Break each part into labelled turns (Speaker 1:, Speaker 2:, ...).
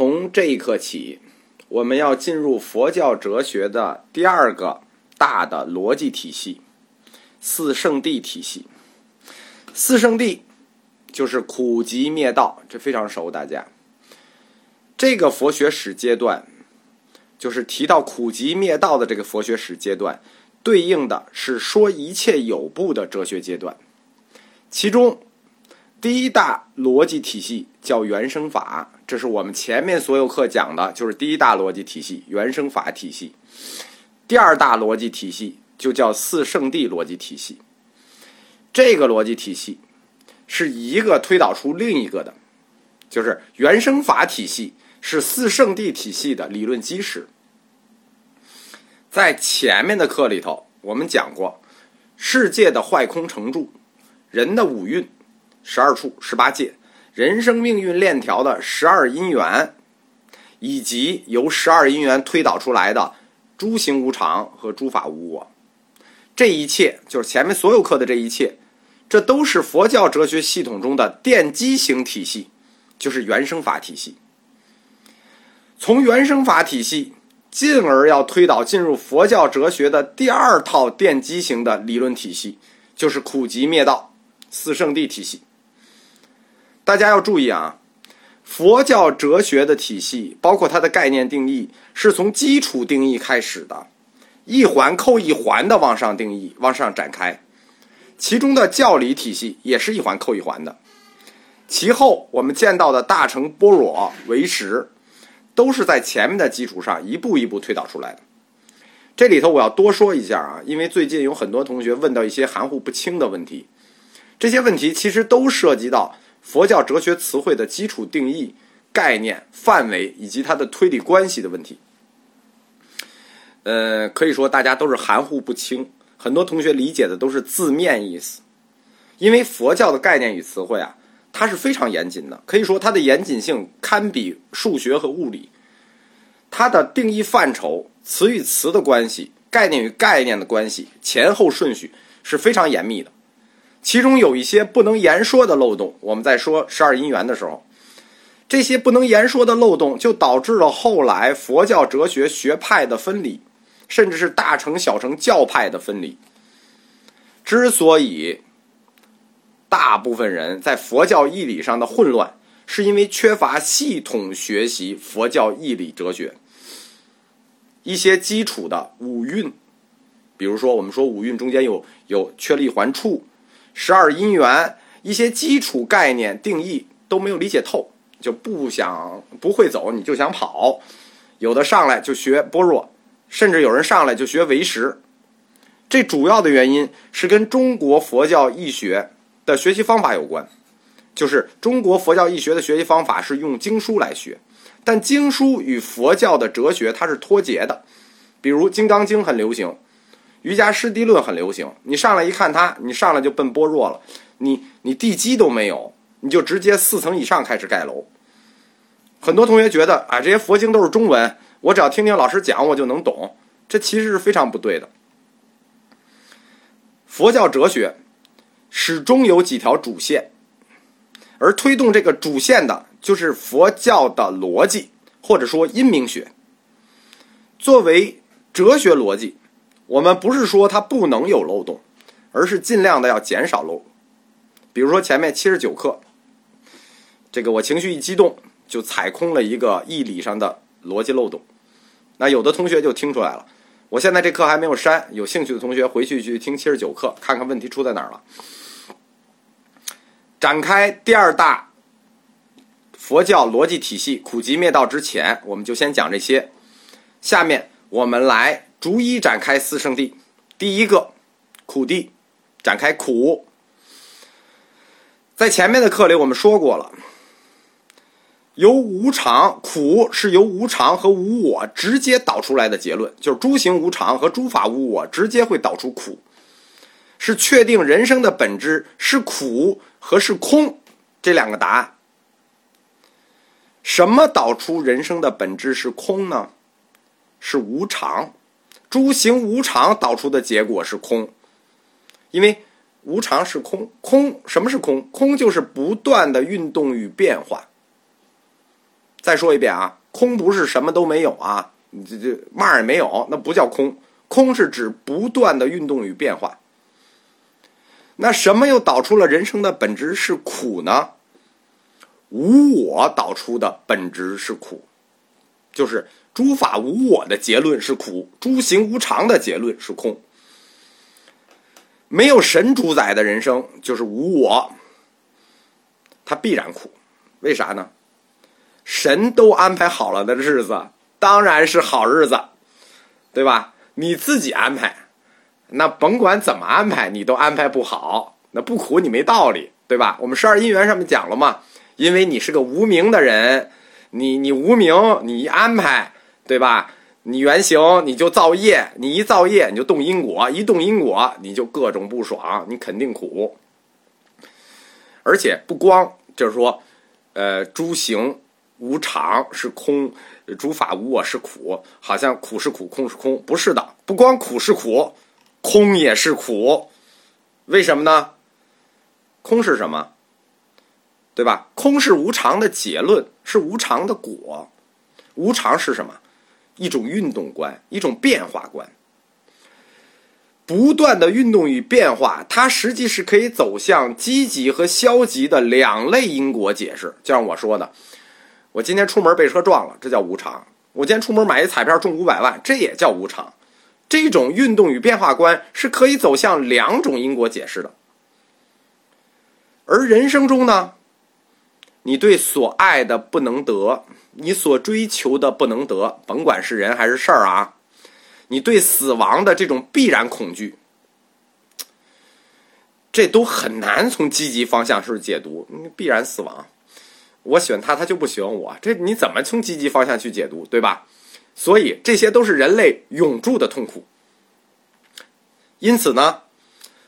Speaker 1: 从这一刻起，我们要进入佛教哲学的第二个大的逻辑体系——四圣谛体系。四圣谛就是苦集灭道，这非常熟，大家。这个佛学史阶段，就是提到苦集灭道的这个佛学史阶段，对应的是说一切有部的哲学阶段，其中。第一大逻辑体系叫原生法，这是我们前面所有课讲的，就是第一大逻辑体系原生法体系。第二大逻辑体系就叫四圣谛逻辑体系。这个逻辑体系是一个推导出另一个的，就是原生法体系是四圣谛体系的理论基石。在前面的课里头，我们讲过世界的坏空成住，人的五蕴。十二处、十八界，人生命运链条的十二因缘，以及由十二因缘推导出来的诸行无常和诸法无我，这一切就是前面所有课的这一切，这都是佛教哲学系统中的奠基型体系，就是原生法体系。从原生法体系，进而要推导进入佛教哲学的第二套奠基型的理论体系，就是苦集灭道四圣谛体系。大家要注意啊，佛教哲学的体系，包括它的概念定义，是从基础定义开始的，一环扣一环的往上定义、往上展开。其中的教理体系也是一环扣一环的。其后我们见到的大乘般若、唯识，都是在前面的基础上一步一步推导出来的。这里头我要多说一下啊，因为最近有很多同学问到一些含糊不清的问题，这些问题其实都涉及到。佛教哲学词汇的基础定义、概念、范围以及它的推理关系的问题，呃，可以说大家都是含糊不清，很多同学理解的都是字面意思。因为佛教的概念与词汇啊，它是非常严谨的，可以说它的严谨性堪比数学和物理。它的定义范畴、词与词的关系、概念与概念的关系、前后顺序是非常严密的。其中有一些不能言说的漏洞，我们在说十二因缘的时候，这些不能言说的漏洞就导致了后来佛教哲学学派的分离，甚至是大乘小乘教派的分离。之所以大部分人在佛教义理上的混乱，是因为缺乏系统学习佛教义理哲学，一些基础的五蕴，比如说我们说五蕴中间有有缺了一环处。十二因缘，一些基础概念定义都没有理解透，就不想不会走，你就想跑。有的上来就学般若，甚至有人上来就学唯识。这主要的原因是跟中国佛教义学的学习方法有关，就是中国佛教义学的学习方法是用经书来学，但经书与佛教的哲学它是脱节的。比如《金刚经》很流行。瑜伽师地论很流行，你上来一看它，你上来就奔般若了，你你地基都没有，你就直接四层以上开始盖楼。很多同学觉得啊，这些佛经都是中文，我只要听听老师讲，我就能懂。这其实是非常不对的。佛教哲学始终有几条主线，而推动这个主线的就是佛教的逻辑，或者说因明学。作为哲学逻辑。我们不是说它不能有漏洞，而是尽量的要减少漏。比如说前面七十九课，这个我情绪一激动就踩空了一个义理上的逻辑漏洞。那有的同学就听出来了，我现在这课还没有删，有兴趣的同学回去去听七十九课，看看问题出在哪儿了。展开第二大佛教逻辑体系苦集灭道之前，我们就先讲这些。下面我们来。逐一展开四圣谛，第一个苦谛，展开苦。在前面的课里我们说过了，由无常苦是由无常和无我直接导出来的结论，就是诸行无常和诸法无我直接会导出苦，是确定人生的本质是苦和是空这两个答案。什么导出人生的本质是空呢？是无常。诸行无常导出的结果是空，因为无常是空。空什么是空？空就是不断的运动与变化。再说一遍啊，空不是什么都没有啊，你这这嘛也没有，那不叫空。空是指不断的运动与变化。那什么又导出了人生的本质是苦呢？无我导出的本质是苦，就是诸法无我的结论是苦，诸行无常的结论是空。没有神主宰的人生就是无我，它必然苦。为啥呢？神都安排好了的日子，当然是好日子，对吧？你自己安排。那甭管怎么安排，你都安排不好，那不苦你没道理，对吧？我们十二因缘上面讲了嘛，因为你是个无名的人，你你无名，你一安排，对吧？你原形你就造业，你一造业你就动因果，一动因果你就各种不爽，你肯定苦。而且不光就是说，呃，诸行无常是空，诸法无我是苦，好像苦是苦，空是空，不是的，不光苦是苦。空也是苦，为什么呢？空是什么？对吧？空是无常的结论，是无常的果。无常是什么？一种运动观，一种变化观。不断的运动与变化，它实际是可以走向积极和消极的两类因果解释。就像我说的，我今天出门被车撞了，这叫无常；我今天出门买一彩票中五百万，这也叫无常。这种运动与变化观是可以走向两种因果解释的，而人生中呢，你对所爱的不能得，你所追求的不能得，甭管是人还是事儿啊，你对死亡的这种必然恐惧，这都很难从积极方向去解读。必然死亡，我喜欢他，他就不喜欢我，这你怎么从积极方向去解读，对吧？所以这些都是人类永驻的痛苦。因此呢，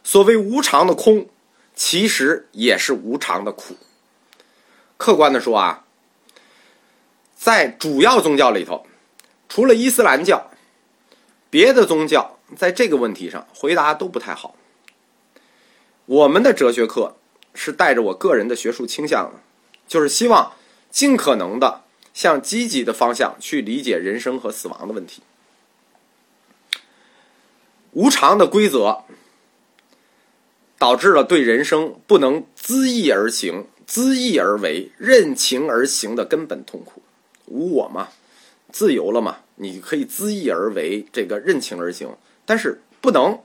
Speaker 1: 所谓无常的空，其实也是无常的苦。客观的说啊，在主要宗教里头，除了伊斯兰教，别的宗教在这个问题上回答都不太好。我们的哲学课是带着我个人的学术倾向的，就是希望尽可能的。向积极的方向去理解人生和死亡的问题。无常的规则导致了对人生不能恣意而行、恣意而为、任情而行的根本痛苦。无我嘛，自由了嘛，你可以恣意而为，这个任情而行，但是不能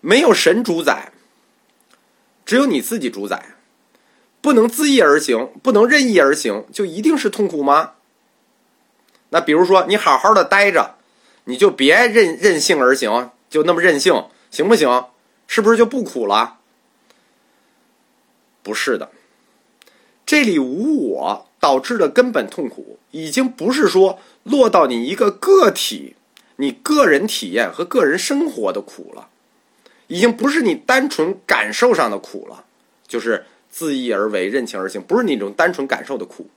Speaker 1: 没有神主宰，只有你自己主宰。不能恣意而行，不能任意而行，就一定是痛苦吗？那比如说，你好好的待着，你就别任任性而行，就那么任性，行不行？是不是就不苦了？不是的，这里无我导致的根本痛苦，已经不是说落到你一个个体、你个人体验和个人生活的苦了，已经不是你单纯感受上的苦了，就是。自意而为，任情而行，不是那种单纯感受的苦。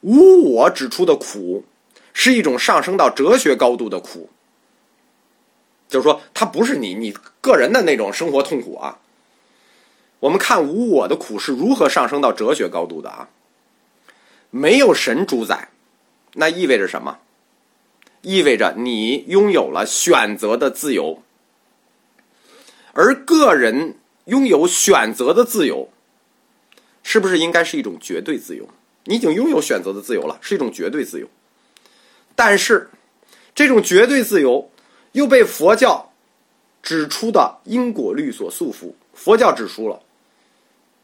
Speaker 1: 无我指出的苦，是一种上升到哲学高度的苦。就是说，它不是你你个人的那种生活痛苦啊。我们看无我的苦是如何上升到哲学高度的啊？没有神主宰，那意味着什么？意味着你拥有了选择的自由，而个人拥有选择的自由。是不是应该是一种绝对自由？你已经拥有选择的自由了，是一种绝对自由。但是，这种绝对自由又被佛教指出的因果律所束缚。佛教指出了，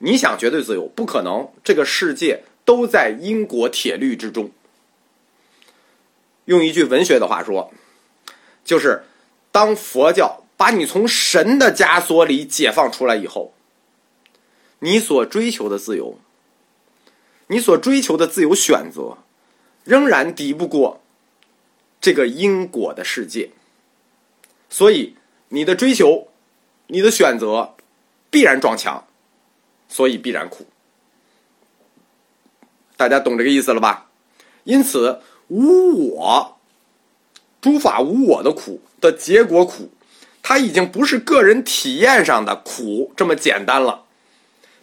Speaker 1: 你想绝对自由不可能，这个世界都在因果铁律之中。用一句文学的话说，就是当佛教把你从神的枷锁里解放出来以后。你所追求的自由，你所追求的自由选择，仍然敌不过这个因果的世界。所以，你的追求，你的选择，必然撞墙，所以必然苦。大家懂这个意思了吧？因此，无我，诸法无我的苦的结果苦，它已经不是个人体验上的苦这么简单了。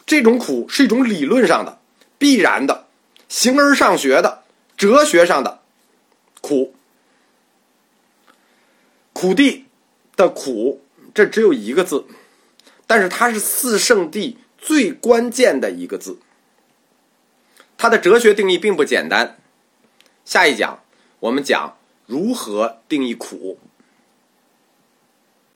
Speaker 1: 这种苦是一种理论上的、必然的、形而上学的、哲学上的苦。苦地的苦，这只有一个字，但是它是四圣谛最关键的一个字。它的哲学定义并不简单。下一讲我们讲如何定义苦。